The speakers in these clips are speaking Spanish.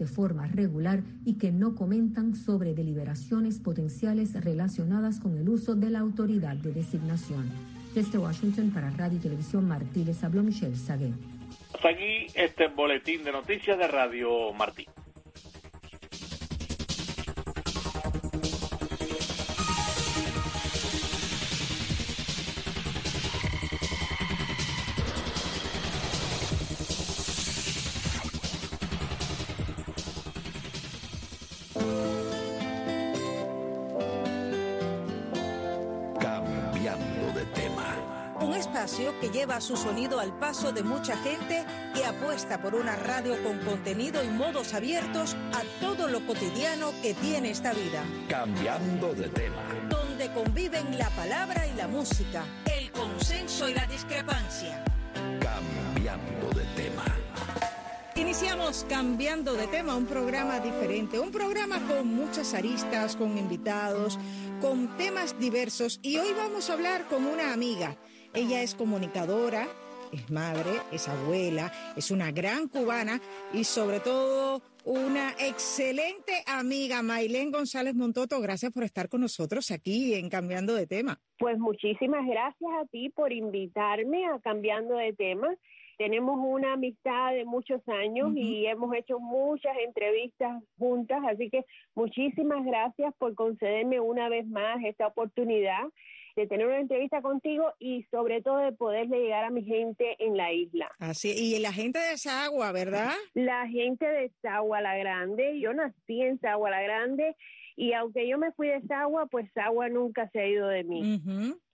de forma regular y que no comentan sobre deliberaciones potenciales relacionadas con el uso de la autoridad de designación. Desde Washington para Radio y Televisión Martí les habló Michelle Sagué. Hasta aquí este boletín de noticias de Radio Martí. Lleva su sonido al paso de mucha gente que apuesta por una radio con contenido y modos abiertos a todo lo cotidiano que tiene esta vida. Cambiando de tema. Donde conviven la palabra y la música, el consenso y la discrepancia. Cambiando de tema. Iniciamos cambiando de tema, un programa diferente, un programa con muchas aristas, con invitados, con temas diversos y hoy vamos a hablar con una amiga ella es comunicadora, es madre, es abuela, es una gran cubana y sobre todo una excelente amiga, Mailén González Montoto. Gracias por estar con nosotros aquí en Cambiando de Tema. Pues muchísimas gracias a ti por invitarme a Cambiando de Tema. Tenemos una amistad de muchos años y hemos hecho muchas entrevistas juntas, así que muchísimas gracias por concederme una vez más esta oportunidad de tener una entrevista contigo y sobre todo de poderle llegar a mi gente en la isla. Así, y la gente de Sagua, ¿verdad? La gente de Sagua la Grande, yo nací en Sagua la Grande y aunque yo me fui de Sagua, pues Sagua nunca se ha ido de mí.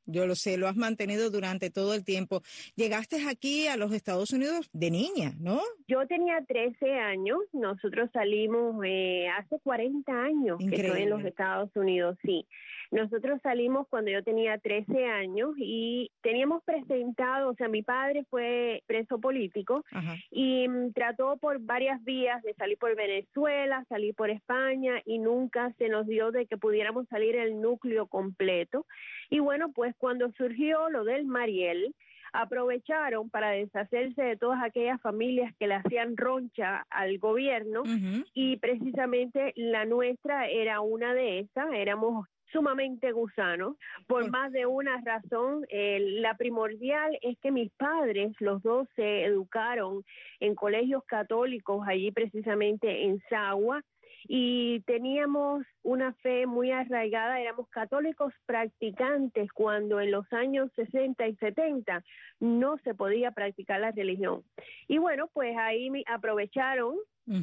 Yo lo sé, lo has mantenido durante todo el tiempo. Llegaste aquí a los Estados Unidos de niña, ¿no? Yo tenía 13 años, nosotros salimos eh, hace 40 años que estoy en los Estados Unidos, sí. Nosotros salimos cuando yo tenía 13 años y teníamos presentado, o sea, mi padre fue preso político y mm, trató por varias vías de salir por Venezuela, salir por España y nunca se nos dio de que pudiéramos salir el núcleo completo. Y bueno, pues cuando surgió lo del Mariel, aprovecharon para deshacerse de todas aquellas familias que le hacían roncha al gobierno y precisamente la nuestra era una de esas, éramos sumamente gusanos por más de una razón. la primordial es que mis padres, los dos, se educaron en colegios católicos allí precisamente en Sagua y teníamos una fe muy arraigada, éramos católicos practicantes cuando en los años 60 y 70 no se podía practicar la religión. Y bueno, pues ahí aprovecharon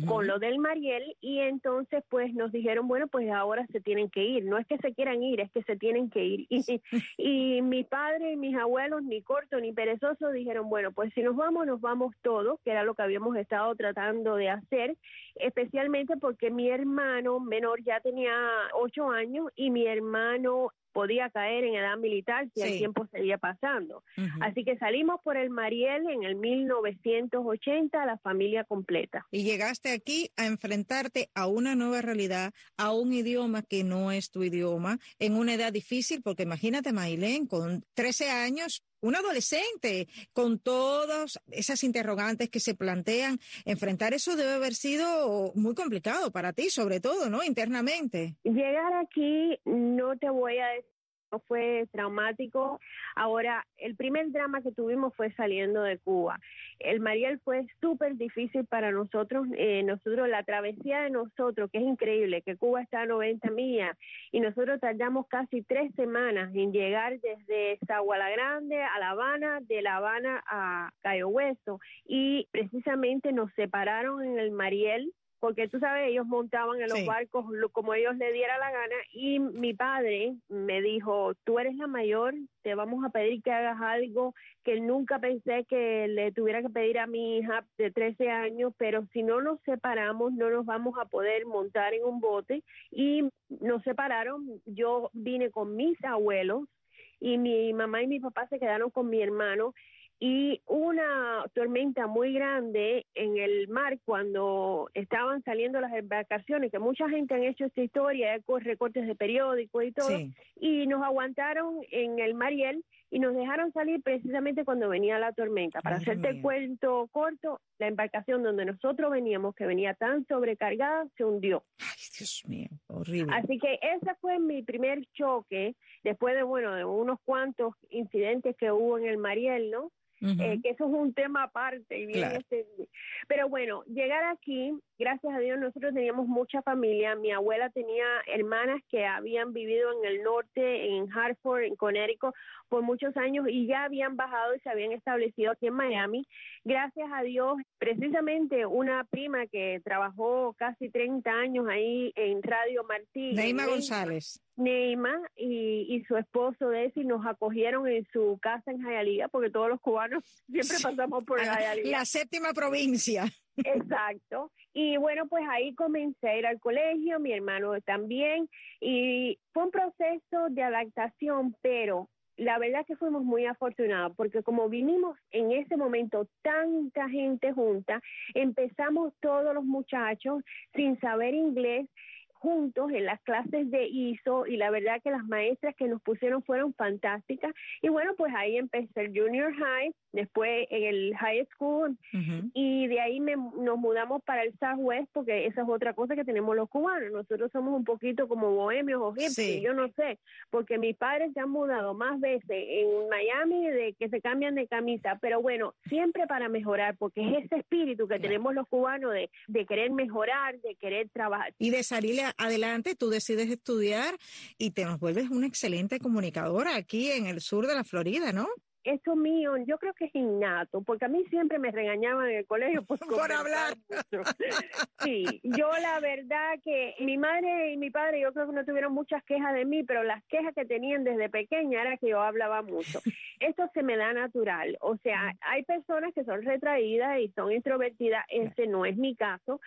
con lo del Mariel y entonces pues nos dijeron, bueno, pues ahora se tienen que ir. No es que se quieran ir, es que se tienen que ir. Y, y mi padre y mis abuelos, ni corto ni perezoso, dijeron, bueno, pues si nos vamos, nos vamos todos, que era lo que habíamos estado tratando de hacer, especialmente porque mi hermano menor ya tenía ocho años y mi hermano podía caer en edad militar si el tiempo seguía pasando. Así que salimos por el Mariel en el 1980, la familia completa. Y llegaste aquí a enfrentarte a una nueva realidad, a un idioma que no es tu idioma, en una edad difícil, porque imagínate, Mailén, con 13 años, un adolescente con todas esas interrogantes que se plantean, enfrentar eso debe haber sido muy complicado para ti, sobre todo, ¿no? Internamente. Llegar aquí, no te voy a decir fue traumático. Ahora, el primer drama que tuvimos fue saliendo de Cuba. El Mariel fue súper difícil para nosotros. Eh, nosotros, la travesía de nosotros, que es increíble, que Cuba está a 90 millas, y nosotros tardamos casi tres semanas en llegar desde Zaguala Grande a La Habana, de La Habana a Cayo Hueso, y precisamente nos separaron en el Mariel porque tú sabes, ellos montaban en los barcos como ellos le diera la gana y mi padre me dijo, tú eres la mayor, te vamos a pedir que hagas algo que nunca pensé que le tuviera que pedir a mi hija de 13 años, pero si no nos separamos no nos vamos a poder montar en un bote y nos separaron, yo vine con mis abuelos y mi mamá y mi papá se quedaron con mi hermano y una tormenta muy grande en el mar cuando estaban saliendo las embarcaciones, que mucha gente han hecho esta historia, recortes de periódicos y todo, y nos aguantaron en el Mariel y nos dejaron salir precisamente cuando venía la tormenta. Para hacerte el cuento corto, la embarcación donde nosotros veníamos, que venía tan sobrecargada, se hundió. Ay, Dios mío, horrible. Así que ese fue mi primer choque, después de, bueno, de unos cuantos incidentes que hubo en el Mariel, ¿no? Eh, que eso es un tema aparte. Y bien este, pero bueno, llegar aquí, gracias a Dios, nosotros teníamos mucha familia. Mi abuela tenía hermanas que habían vivido en el norte, en Hartford, en Connecticut, por muchos años y ya habían bajado y se habían establecido aquí en Miami. Gracias a Dios, precisamente una prima que trabajó casi 30 años ahí en Radio Martí. Neima González. Neima y, y, su esposo Desi nos acogieron en su casa en Jayalía, porque todos los cubanos siempre pasamos por Jayalía. La séptima provincia. Exacto. Y bueno, pues ahí comencé a ir al colegio, mi hermano también, y fue un proceso de adaptación, pero la verdad que fuimos muy afortunados porque como vinimos en ese momento tanta gente junta, empezamos todos los muchachos sin saber inglés juntos en las clases de ISO y la verdad que las maestras que nos pusieron fueron fantásticas. Y bueno, pues ahí empecé el junior high, después en el high school y de ahí nos mudamos para el Southwest porque esa es otra cosa que tenemos los cubanos. Nosotros somos un poquito como bohemios o hippies, yo no sé, porque mis padres se han mudado más veces en Miami de que se cambian de camisa, pero bueno, siempre para mejorar, porque es ese espíritu que tenemos los cubanos de, de querer mejorar, de querer trabajar. Y de salir adelante, tú decides estudiar y te nos vuelves una excelente comunicadora aquí en el sur de la Florida, ¿no? Eso mío, yo creo que es innato, porque a mí siempre me regañaban en el colegio por, hablar. Sí, yo la verdad que mi madre y mi padre yo creo que no tuvieron muchas quejas de mí, pero las quejas que tenían desde pequeña era que yo hablaba mucho. Esto se me da natural, o sea, hay personas que son retraídas y son introvertidas, ese no es mi caso,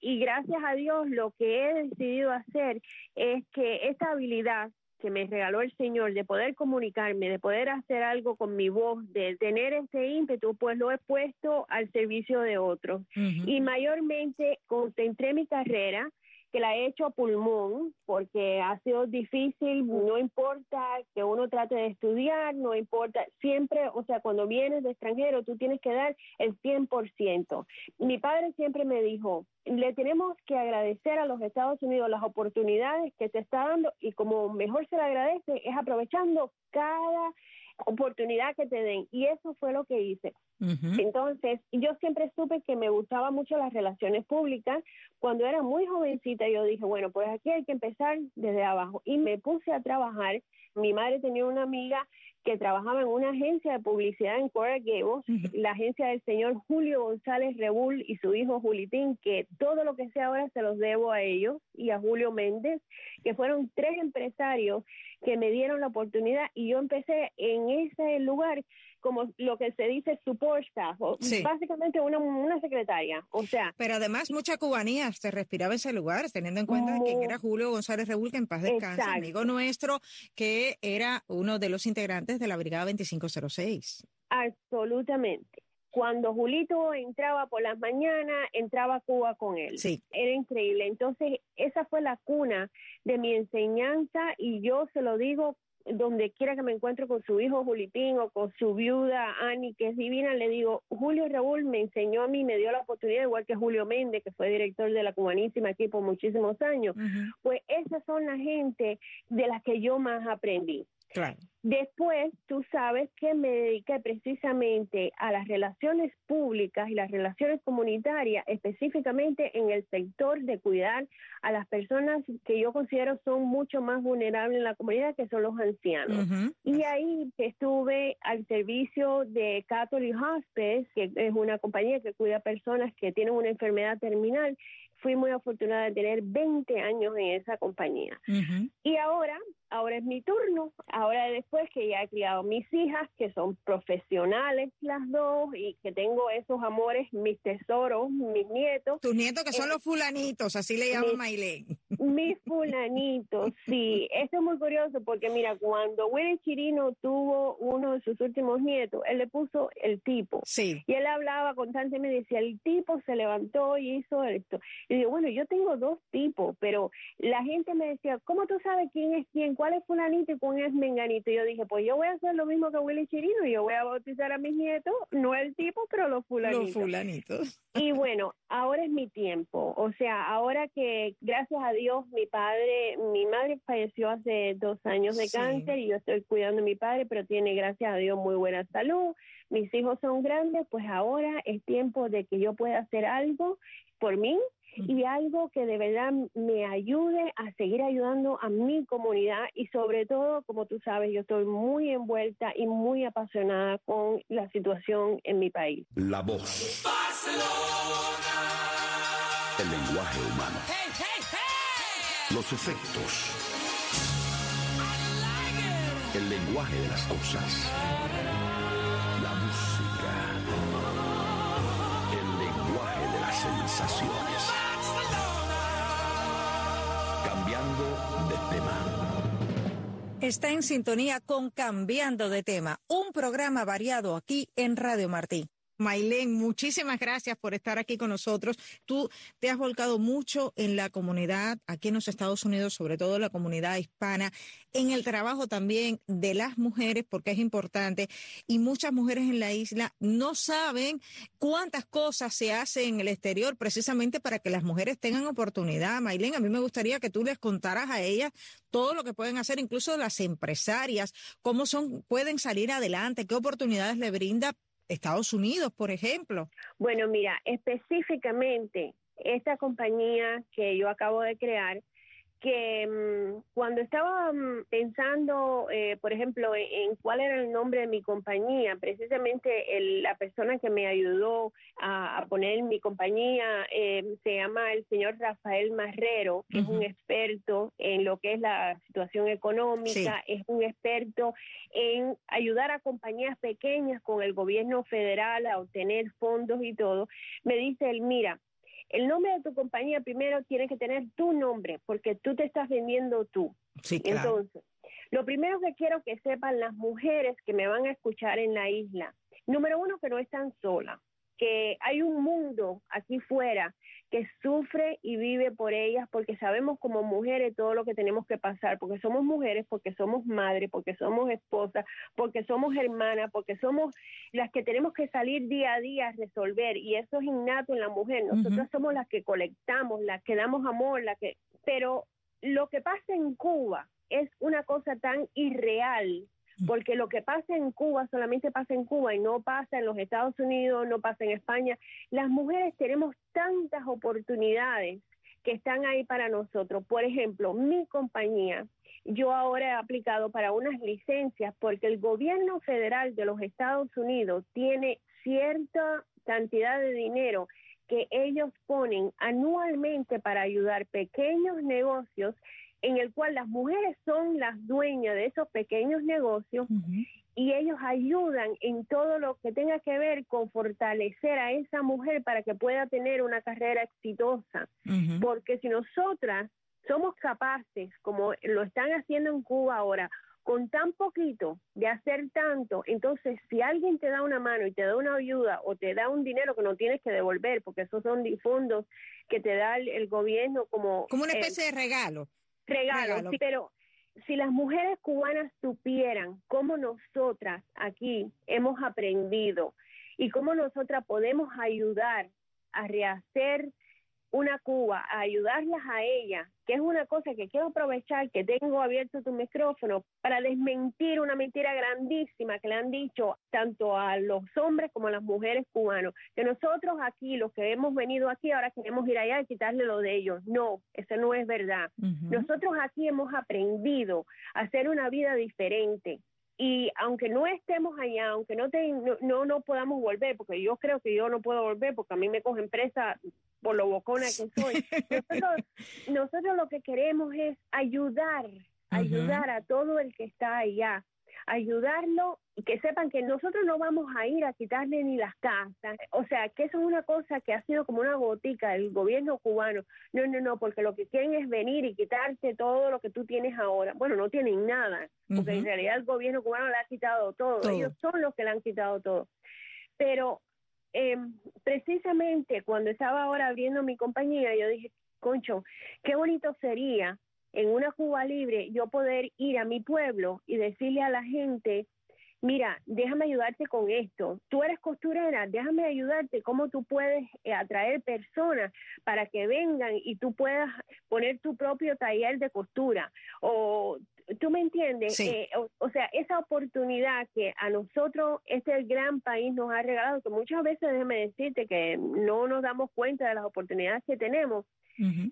y gracias a Dios lo que he decidido hacer es que esta habilidad que me regaló el Señor de poder comunicarme, de poder hacer algo con mi voz, de tener ese ímpetu, pues lo he puesto al servicio de otros. Y mayormente concentré mi carrera que la he hecho a pulmón porque ha sido difícil, no importa que uno trate de estudiar, no importa, siempre, o sea, cuando vienes de extranjero, tú tienes que dar el 100%. Mi padre siempre me dijo, le tenemos que agradecer a los Estados Unidos las oportunidades que te está dando y como mejor se le agradece es aprovechando cada oportunidad que te den. Y eso fue lo que hice. Entonces, yo siempre supe que me gustaban mucho las relaciones públicas. Cuando era muy jovencita, yo dije, bueno, pues aquí hay que empezar desde abajo. Y me puse a trabajar. Mi madre tenía una amiga que trabajaba en una agencia de publicidad en Coral Gables, la agencia del señor Julio González Rebull y su hijo Julitín, que todo lo que sé ahora se los debo a ellos, y a Julio Méndez, que fueron tres empresarios que me dieron la oportunidad y yo empecé en ese lugar como lo que se dice support staff, básicamente una, una secretaria, o sea. Pero además mucha cubanía se respiraba ese lugar, teniendo en cuenta quién era Julio González Rebull, que en paz descanse, amigo nuestro, que era uno de los integrantes de la Brigada 2506. Absolutamente. Cuando Julito entraba por las mañanas, entraba a Cuba con él. Sí. Era increíble. Entonces, esa fue la cuna de mi enseñanza y yo se lo digo donde quiera que me encuentre con su hijo Julitín o con su viuda Ani, que es divina, le digo, Julio Raúl me enseñó a mí, me dio la oportunidad, igual que Julio Méndez, que fue director de la Cubanísima aquí por muchísimos años, pues esas son la gente de las que yo más aprendí. Después, tú sabes que me dediqué precisamente a las relaciones públicas y las relaciones comunitarias, específicamente en el sector de cuidar a las personas que yo considero son mucho más vulnerables en la comunidad, que son los ancianos. Y ahí estuve al servicio de Catholic Hospice, que es una compañía que cuida a personas que tienen una enfermedad terminal, fui muy afortunada de tener 20 años en esa compañía. Y ahora, ahora es mi turno, ahora después que ya he criado mis hijas, que son profesionales las dos y que tengo esos amores, mis tesoros, mis nietos. Tus nietos que son eh, los fulanitos, así le llaman Mailén. Mi fulanito, sí. Eso es muy curioso porque mira, cuando Willy Chirino tuvo uno de sus últimos nietos, él le puso el tipo. Sí. Y él hablaba constantemente, decía, el tipo se levantó y hizo esto. Y digo, bueno, yo tengo dos tipos, pero la gente me decía, ¿cómo tú sabes quién es quién? ¿Cuál es fulanito y cuál es menganito? Y yo dije, pues yo voy a hacer lo mismo que Willy Chirino y yo voy a bautizar a mis nietos, no el tipo, pero los fulanitos. Los fulanitos. Y bueno, ahora es mi tiempo. O sea, ahora que gracias a Dios mi padre, mi madre falleció hace dos años de cáncer y yo estoy cuidando a mi padre, pero tiene gracias a Dios muy buena salud. Mis hijos son grandes, pues ahora es tiempo de que yo pueda hacer algo por mí y algo que de verdad me ayude a seguir ayudando a mi comunidad y sobre todo, como tú sabes, yo estoy muy envuelta y muy apasionada con la situación en mi país. La voz. El lenguaje humano. Los efectos. El lenguaje de las cosas. La música. El lenguaje de las sensaciones. Está en sintonía con Cambiando de tema, un programa variado aquí en Radio Martí. Mailén, muchísimas gracias por estar aquí con nosotros. Tú te has volcado mucho en la comunidad, aquí en los Estados Unidos, sobre todo la comunidad hispana, en el trabajo también de las mujeres, porque es importante. Y muchas mujeres en la isla no saben cuántas cosas se hacen en el exterior precisamente para que las mujeres tengan oportunidad. Mailén, a mí me gustaría que tú les contaras a ellas todo lo que pueden hacer, incluso las empresarias, cómo son, pueden salir adelante, qué oportunidades le brinda Estados Unidos, por ejemplo? Bueno, mira, específicamente esta compañía que yo acabo de crear que mm, cuando estaba mm, pensando, eh, por ejemplo, en, cuál era el nombre de mi compañía, precisamente la persona que me ayudó a, poner mi compañía eh, se llama el señor Rafael Marrero, que es un experto en lo que es la situación económica, es un experto en ayudar a compañías pequeñas con el gobierno federal a obtener fondos y todo. Me dice él, mira, el nombre de tu compañía primero tiene que tener tu nombre, porque tú te estás vendiendo tú. Sí, Entonces, lo primero que quiero que sepan las mujeres que me van a escuchar en la isla, número uno, que no están solas que hay un mundo aquí fuera que sufre y vive por ellas porque sabemos como mujeres todo lo que tenemos que pasar, porque somos mujeres, porque somos madres, porque somos esposas, porque somos hermanas, porque somos las que tenemos que salir día a día a resolver y eso es innato en la mujer. Nosotras somos las que colectamos, las que damos amor, las que pero lo que pasa en Cuba es una cosa tan irreal porque lo que pasa en Cuba solamente pasa en Cuba y no pasa en los Estados Unidos, no pasa en España. Las mujeres tenemos tantas oportunidades que están ahí para nosotros. Por ejemplo, mi compañía, yo ahora he aplicado para unas licencias porque el gobierno federal de los Estados Unidos tiene cierta cantidad de dinero que ellos ponen anualmente para ayudar pequeños negocios en el cual las mujeres son las dueñas de esos pequeños negocios y ellos ayudan en todo lo que tenga que ver con fortalecer a esa mujer para que pueda tener una carrera exitosa. Porque si nosotras somos capaces, como lo están haciendo en Cuba ahora, con tan poquito de hacer tanto, entonces si alguien te da una mano y te da una ayuda o te da un dinero que no tienes que devolver, porque esos son fondos que te da el, gobierno como... Como una especie de regalo regalo, pero si las mujeres cubanas supieran cómo nosotras aquí hemos aprendido y cómo nosotras podemos ayudar a rehacer una Cuba, a ayudarlas a ellas, que es una cosa que quiero aprovechar, que tengo abierto tu micrófono, para desmentir una mentira grandísima que le han dicho tanto a los hombres como a las mujeres cubanos, que nosotros aquí, los que hemos venido aquí, ahora queremos ir allá y quitarle lo de ellos. No, eso no es verdad. Nosotros aquí hemos aprendido a hacer una vida diferente, y aunque no estemos allá, aunque no, no, no, podamos volver, porque yo creo que yo no puedo volver porque a mí me coge empresa por lo bocona que soy, nosotros, lo que queremos es ayudar, ayudar a todo el que está allá ayudarlo y que sepan que nosotros no vamos a ir a quitarle ni las casas. O sea, que eso es una cosa que ha sido como una gotica del gobierno cubano. No, no, no, porque lo que quieren es venir y quitarte todo lo que tú tienes ahora. Bueno, no tienen nada, porque en realidad el gobierno cubano le ha quitado todo. Ellos son los que le han quitado todo. Pero eh, precisamente cuando estaba ahora abriendo mi compañía, yo dije, concho, qué bonito sería en una Cuba libre yo poder ir a mi pueblo y decirle a la gente, mira, déjame ayudarte con esto. Tú eres costurera, déjame ayudarte cómo tú puedes eh, atraer personas para que vengan y tú puedas poner tu propio taller de costura. O tú me entiendes, eh, o, sea, esa oportunidad que a nosotros este gran país nos ha regalado, que muchas veces déjame decirte que no nos damos cuenta de las oportunidades que tenemos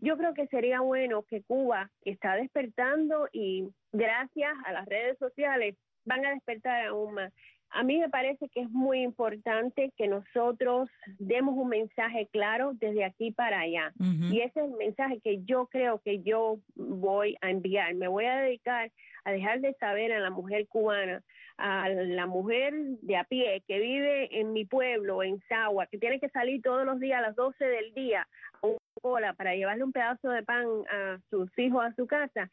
yo creo que sería bueno que Cuba está despertando y gracias a las redes sociales van a despertar aún más. A mí me parece que es muy importante que nosotros demos un mensaje claro desde aquí para allá. Y ese es el mensaje que yo creo que yo voy a enviar. Me voy a dedicar a dejar de saber a la mujer cubana, a la mujer de a pie que vive en mi pueblo, en Sagua, que tiene que salir todos los días a las 12 del día a una cola para llevarle un pedazo de pan a sus hijos a su casa,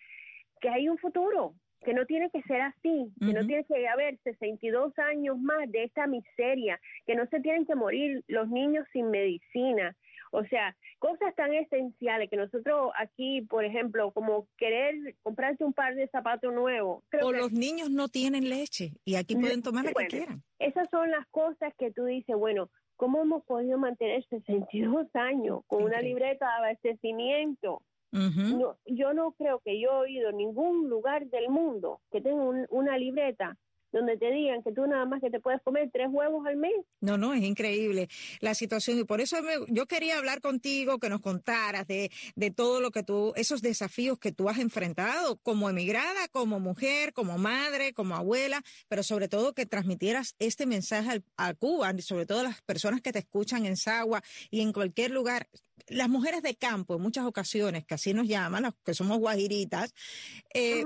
que hay un futuro, que no tiene que ser así, que no tiene que haber 62 años más de esta miseria, que no se tienen que morir los niños sin medicina. O sea, cosas tan esenciales que nosotros aquí, por ejemplo, como querer comprarse un par de zapatos nuevos. o los niños no tienen leche y aquí pueden tomar lo que quieran. Esas son las cosas que tú dices, bueno, ¿cómo hemos podido mantener 62 años con una libreta de abastecimiento? No, yo no creo que yo he oído ningún lugar del mundo que tenga una libreta donde te digan que tú nada más que te puedes comer tres huevos al mes. No, no, es increíble la situación. Y por eso yo quería hablar contigo, que nos contaras de, de todo lo que tú, esos desafíos que tú has enfrentado como emigrada, como mujer, como madre, como abuela, pero sobre todo que transmitieras este mensaje a Cuba, sobre todo a las personas que te escuchan en Sagua y en cualquier lugar. Las mujeres de campo, en muchas ocasiones, que así nos llaman, las que somos guajiritas, eh,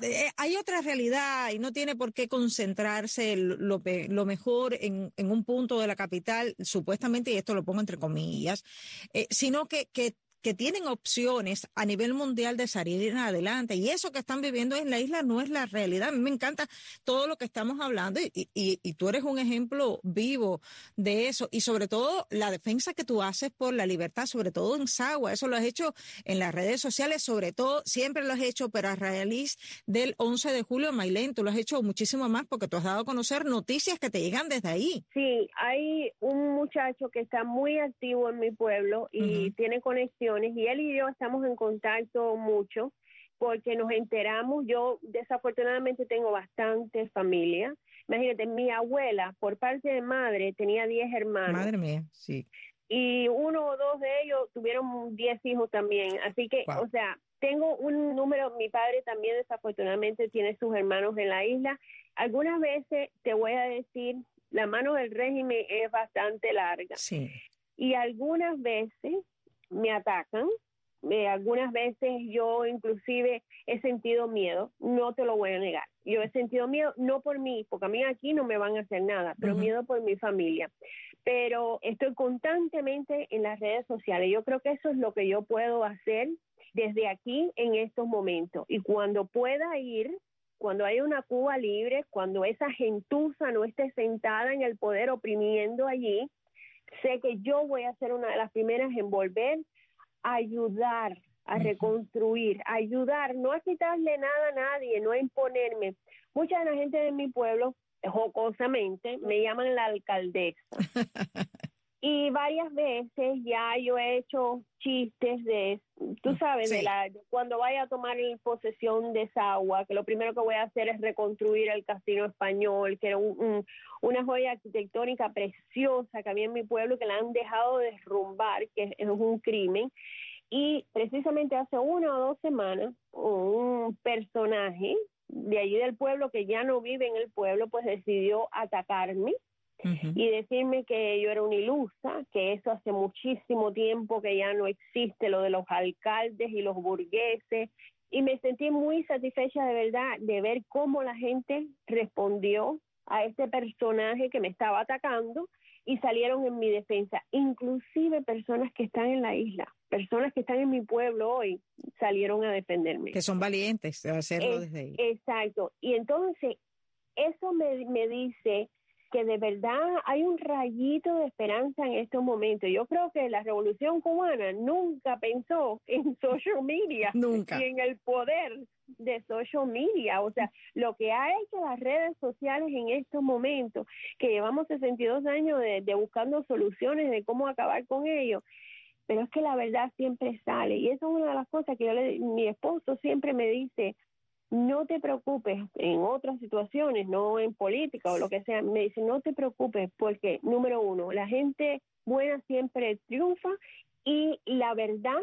eh, hay otra realidad y no tiene por qué concentrarse lo, mejor en, un punto de la capital, supuestamente, y esto lo pongo entre comillas, eh, sino que, que que tienen opciones a nivel mundial de salir en adelante. Y eso que están viviendo en la isla no es la realidad. A mí me encanta todo lo que estamos hablando y, y, tú eres un ejemplo vivo de eso. Y sobre todo la defensa que tú haces por la libertad, sobre todo en Sagua. Eso lo has hecho en las redes sociales, sobre todo, siempre lo has hecho, pero a raíz del 11 de julio Mailén, tú lo has hecho muchísimo más porque tú has dado a conocer noticias que te llegan desde ahí. Sí, hay un muchacho que está muy activo en mi pueblo y tiene conexión y él y yo estamos en contacto mucho porque nos enteramos, yo desafortunadamente tengo bastante familia. Imagínate, mi abuela, por parte de madre, tenía 10 hermanos. Madre mía, sí. Y uno o dos de ellos tuvieron 10 hijos también. Así que, o sea, tengo un número, mi padre también desafortunadamente tiene sus hermanos en la isla. Algunas veces, te voy a decir, la mano del régimen es bastante larga. Sí. Y algunas veces me atacan. Eh, algunas veces yo inclusive he sentido miedo, no te lo voy a negar. Yo he sentido miedo, no por mí, porque a mí aquí no me van a hacer nada, pero miedo por mi familia. Pero estoy constantemente en las redes sociales. Yo creo que eso es lo que yo puedo hacer desde aquí en estos momentos. Y cuando pueda ir, cuando haya una Cuba libre, cuando esa gentuza no esté sentada en el poder oprimiendo allí, sé que yo voy a ser una de las primeras en volver a ayudar a reconstruir, ayudar, no a quitarle nada a nadie, no a imponerme. Mucha de la gente de mi pueblo, jocosamente, me llaman la alcaldesa. Y varias veces ya yo he hecho chistes de, tú sabes, de, la, cuando vaya a tomar posesión de esa agua, que lo primero que voy a hacer es reconstruir el casino español, que era una joya arquitectónica preciosa que había en mi pueblo que la han dejado derrumbar, que es un crimen. Y precisamente hace una o dos semanas, un personaje de allí del pueblo que ya no vive en el pueblo, pues decidió atacarme y decirme que yo era una ilusa, que eso hace muchísimo tiempo que ya no existe lo de los alcaldes y los burgueses, y me sentí muy satisfecha de verdad de ver cómo la gente respondió a este personaje que me estaba atacando y salieron en mi defensa, inclusive personas que están en la isla, personas que están en mi pueblo hoy salieron a defenderme. Que son valientes de hacerlo desde ahí. Exacto. Y entonces, eso me, me dice que de verdad hay un rayito de esperanza en estos momentos. Yo creo que la revolución cubana nunca pensó en social media nunca. y en el poder de social media. O sea, lo que ha hecho las redes sociales en estos momentos, que llevamos 62 años de, de buscando soluciones de cómo acabar con ello, pero es que la verdad siempre sale. Y eso es una de las cosas que yo le, mi esposo siempre me dice, no te preocupes en otras situaciones, no en política o lo que sea, me dice, no te preocupes porque, número uno, la gente buena siempre triunfa y la verdad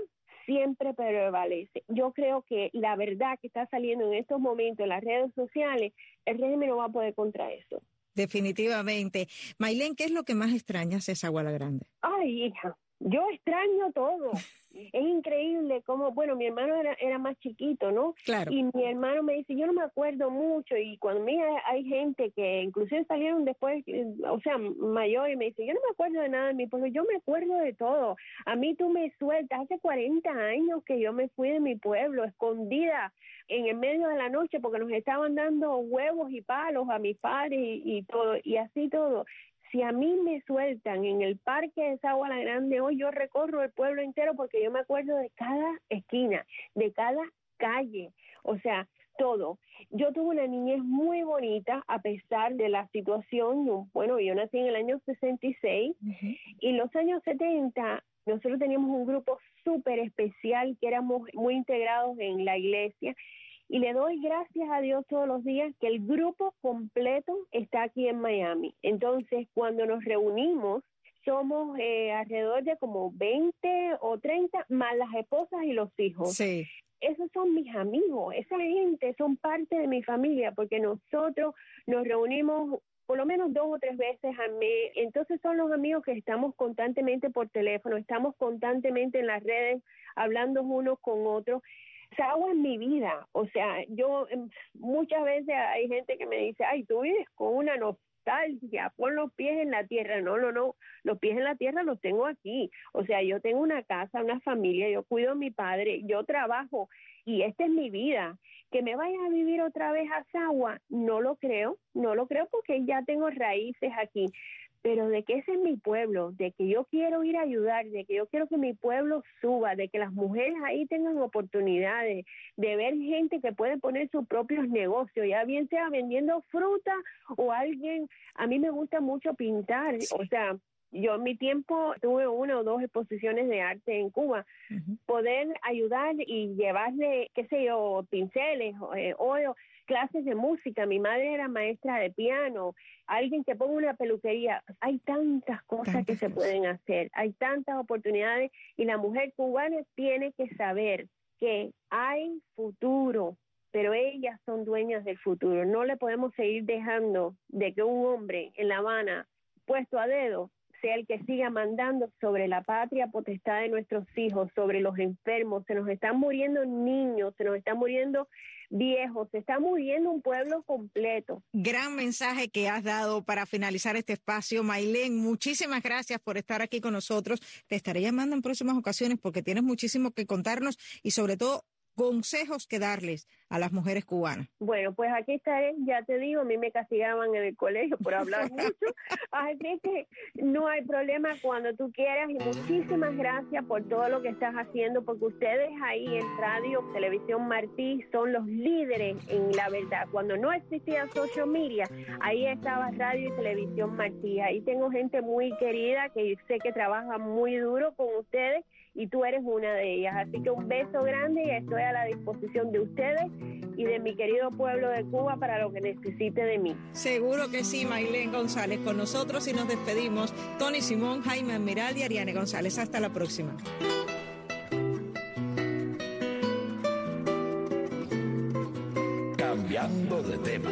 siempre prevalece. Yo creo que la verdad que está saliendo en estos momentos en las redes sociales, el régimen no va a poder contra eso. Definitivamente. Mailén, ¿qué es lo que más extrañas esa Guala Grande? Ay, hija, yo extraño todo. Es increíble cómo, bueno, mi hermano era, era más chiquito, ¿no? Claro. Y mi hermano me dice, yo no me acuerdo mucho, y cuando mí hay, gente que inclusive salieron después, o sea, mayor, y me dice, yo no me acuerdo de nada de mi pueblo, yo me acuerdo de todo. A mí tú me sueltas, hace 40 años que yo me fui de mi pueblo, escondida en el medio de la noche, porque nos estaban dando huevos y palos a mis padres y, y todo, y así todo si a mí me sueltan en el parque de Sagua Grande hoy, yo recorro el pueblo entero porque yo me acuerdo de cada esquina, de cada calle, o sea, todo. Yo tuve una niñez muy bonita a pesar de la situación. Bueno, yo nací en el año 66 y los años 70 nosotros teníamos un grupo súper especial que éramos muy integrados en la iglesia y le doy gracias a Dios todos los días que el grupo completo está aquí en Miami. Entonces, cuando nos reunimos, somos eh, alrededor de como 20 o 30, más las esposas y los hijos. Sí. Esos son mis amigos, esa gente son parte de mi familia, porque nosotros nos reunimos por lo menos dos o tres veces al mes. Entonces son los amigos que estamos constantemente por teléfono, estamos constantemente en las redes hablando unos con otros Sagua en mi vida, o sea, yo em, muchas veces hay gente que me dice, ay, tú vives con una nostalgia, pon los pies en la tierra, no, no, no, los pies en la tierra los tengo aquí, o sea, yo tengo una casa, una familia, yo cuido a mi padre, yo trabajo y esta es mi vida. Que me vaya a vivir otra vez a Sagua, no lo creo, no lo creo porque ya tengo raíces aquí pero de que ese es mi pueblo, de que yo quiero ir a ayudar, de que yo quiero que mi pueblo suba, de que las mujeres ahí tengan oportunidades, de ver gente que puede poner sus propios negocios, ya bien sea vendiendo fruta o alguien, a mí me gusta mucho pintar, o sea, yo en mi tiempo tuve una o dos exposiciones de arte en Cuba, poder ayudar y llevarle, qué sé yo, pinceles, eh, óleo, clases de música, mi madre era maestra de piano, alguien que ponga una peluquería, hay tantas cosas que se pueden hacer, hay tantas oportunidades y la mujer cubana tiene que saber que hay futuro, pero ellas son dueñas del futuro. No le podemos seguir dejando de que un hombre en La Habana puesto a dedo sea el que siga mandando sobre la patria potestad de nuestros hijos, sobre los enfermos. Se nos están muriendo niños, se nos están muriendo viejos, se está muriendo un pueblo completo. Gran mensaje que has dado para finalizar este espacio, Mailén. Muchísimas gracias por estar aquí con nosotros. Te estaré llamando en próximas ocasiones porque tienes muchísimo que contarnos y sobre todo consejos que darles a las mujeres cubanas? Bueno, pues aquí estaré, ya te digo, a mí me castigaban en el colegio por hablar mucho, así que no hay problema cuando tú quieras y muchísimas gracias por todo lo que estás haciendo, porque ustedes ahí en Radio, Televisión Martí son los líderes en la verdad. Cuando no existía social media, ahí estaba Radio y Televisión Martí. Ahí tengo gente muy querida que sé que trabaja muy duro con ustedes y tú eres una de ellas. Así que un beso grande y estoy a la disposición de ustedes y de mi querido pueblo de Cuba para lo que necesite de mí. Seguro que sí, Maylene González con nosotros y nos despedimos. Tony Simón, Jaime Admiral y Ariane González. Hasta la próxima. Cambiando de tema.